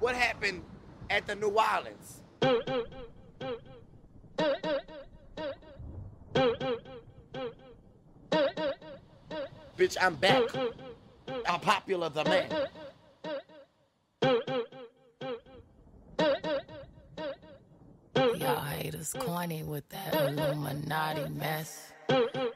what happened at the New Orleans. Bitch, I'm back. I'm popular the man. Y'all haters corny with that Illuminati mess.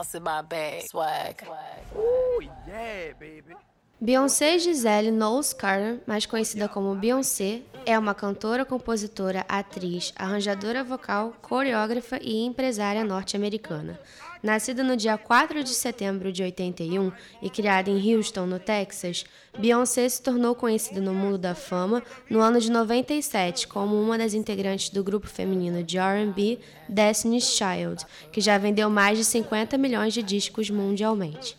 Hot sauce in my bag, swag. Ooh, yeah, baby. Beyoncé Giselle Knowles Carter, mais conhecida como Beyoncé, é uma cantora, compositora, atriz, arranjadora vocal, coreógrafa e empresária norte-americana. Nascida no dia 4 de setembro de 81 e criada em Houston, no Texas, Beyoncé se tornou conhecida no mundo da fama no ano de 97 como uma das integrantes do grupo feminino de R&B Destiny's Child, que já vendeu mais de 50 milhões de discos mundialmente.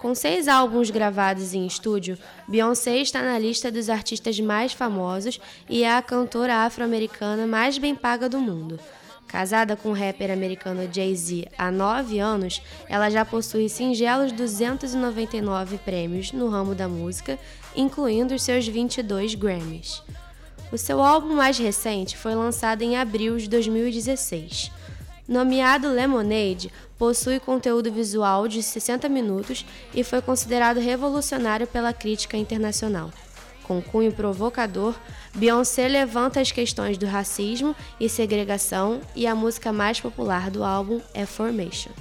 Com seis álbuns gravados em estúdio, Beyoncé está na lista dos artistas mais famosos e é a cantora afro-americana mais bem paga do mundo. Casada com o rapper americano Jay-Z há nove anos, ela já possui singelos 299 prêmios no ramo da música, incluindo os seus 22 Grammys. O seu álbum mais recente foi lançado em abril de 2016. Nomeado Lemonade, possui conteúdo visual de 60 minutos e foi considerado revolucionário pela crítica internacional. Com cunho provocador, Beyoncé levanta as questões do racismo e segregação e a música mais popular do álbum é Formation.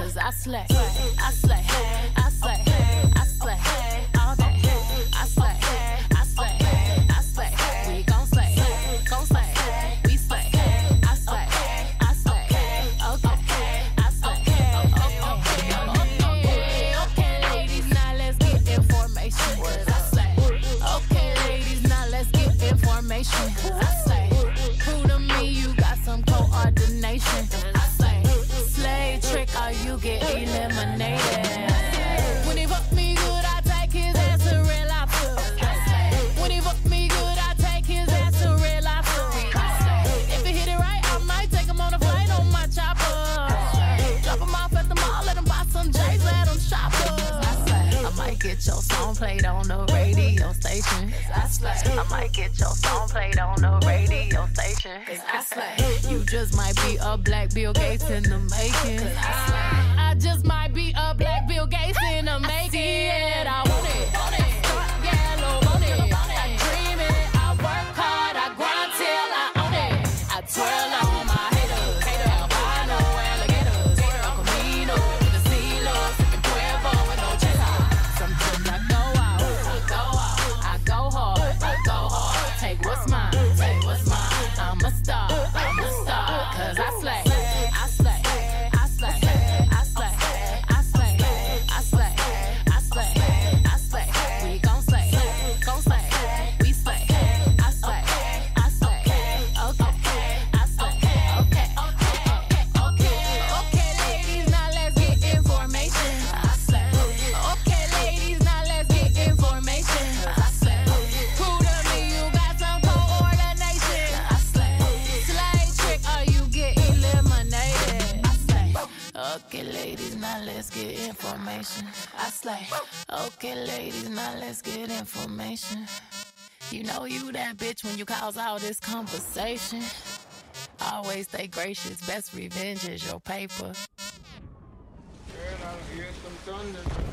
I slay, I slay, I slay, I slay, all day. I slay, I slay, I slay. We gon' slay, gon' slay, we slay. I slay, I slay, okay. I slay, okay, okay, okay. Okay ladies, now let's get information. I slay, okay, ladies, now let's get information. I slay, who to me you got some coordination. Get your song played on the radio station. I might get your song played on the radio station. You just might be a black Bill Gates in the making. I just might be a black Bill Gates in the making. Okay, ladies, now let's get information. I slay. Okay, ladies, now let's get information. You know you that bitch when you cause all this conversation. Always stay gracious, best revenge is your paper. Girl, I hear some thunder.